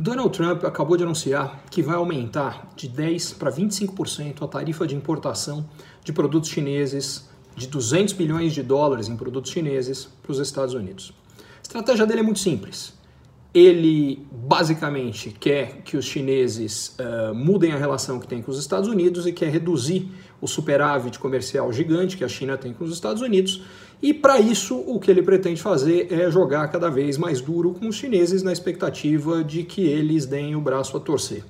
Donald Trump acabou de anunciar que vai aumentar de 10 para 25% a tarifa de importação de produtos chineses de 200 bilhões de dólares em produtos chineses para os Estados Unidos. A estratégia dele é muito simples. Ele basicamente quer que os chineses uh, mudem a relação que tem com os Estados Unidos e quer reduzir o superávit comercial gigante que a China tem com os Estados Unidos. E para isso, o que ele pretende fazer é jogar cada vez mais duro com os chineses na expectativa de que eles deem o braço a torcer.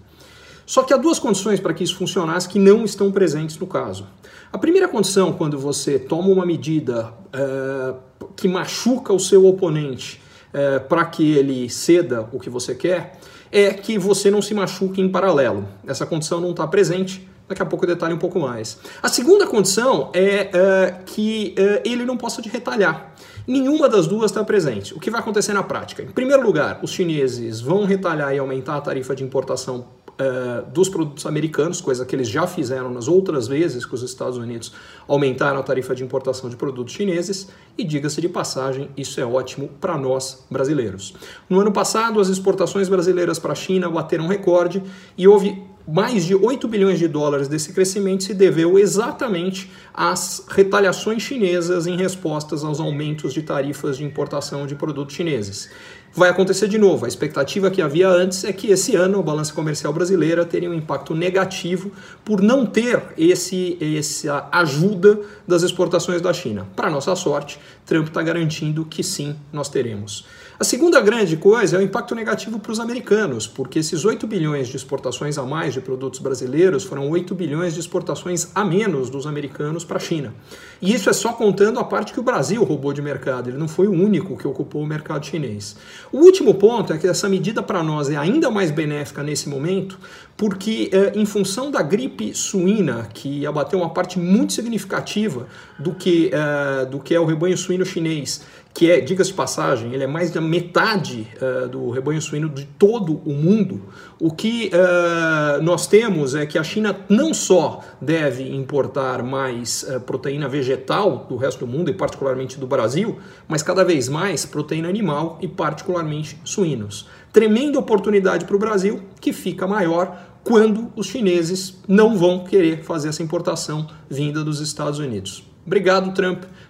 Só que há duas condições para que isso funcionasse que não estão presentes no caso. A primeira condição, quando você toma uma medida uh, que machuca o seu oponente uh, para que ele ceda o que você quer, é que você não se machuque em paralelo. Essa condição não está presente. Daqui a pouco eu detalhe um pouco mais. A segunda condição é uh, que ele não possa te retalhar. Nenhuma das duas está presente. O que vai acontecer na prática? Em primeiro lugar, os chineses vão retalhar e aumentar a tarifa de importação uh, dos produtos americanos, coisa que eles já fizeram nas outras vezes que os Estados Unidos aumentaram a tarifa de importação de produtos chineses, e diga-se de passagem, isso é ótimo para nós brasileiros. No ano passado, as exportações brasileiras para a China bateram recorde e houve mais de 8 bilhões de dólares desse crescimento se deveu exatamente às retaliações chinesas em respostas aos aumentos de tarifas de importação de produtos chineses. Vai acontecer de novo. A expectativa que havia antes é que esse ano a balança comercial brasileira teria um impacto negativo por não ter esse, essa ajuda das exportações da China. Para nossa sorte, Trump está garantindo que sim, nós teremos. A segunda grande coisa é o impacto negativo para os americanos, porque esses 8 bilhões de exportações a mais de produtos brasileiros foram 8 bilhões de exportações a menos dos americanos para a China. E isso é só contando a parte que o Brasil roubou de mercado, ele não foi o único que ocupou o mercado chinês. O último ponto é que essa medida para nós é ainda mais benéfica nesse momento, porque eh, em função da gripe suína, que abateu uma parte muito significativa do que, eh, do que é o rebanho suíno chinês, que é, diga-se de passagem, ele é mais da metade uh, do rebanho suíno de todo o mundo, o que uh, nós temos é que a China não só deve importar mais uh, proteína vegetal do resto do mundo, e particularmente do Brasil, mas cada vez mais proteína animal e particularmente suínos. Tremenda oportunidade para o Brasil, que fica maior quando os chineses não vão querer fazer essa importação vinda dos Estados Unidos. Obrigado, Trump.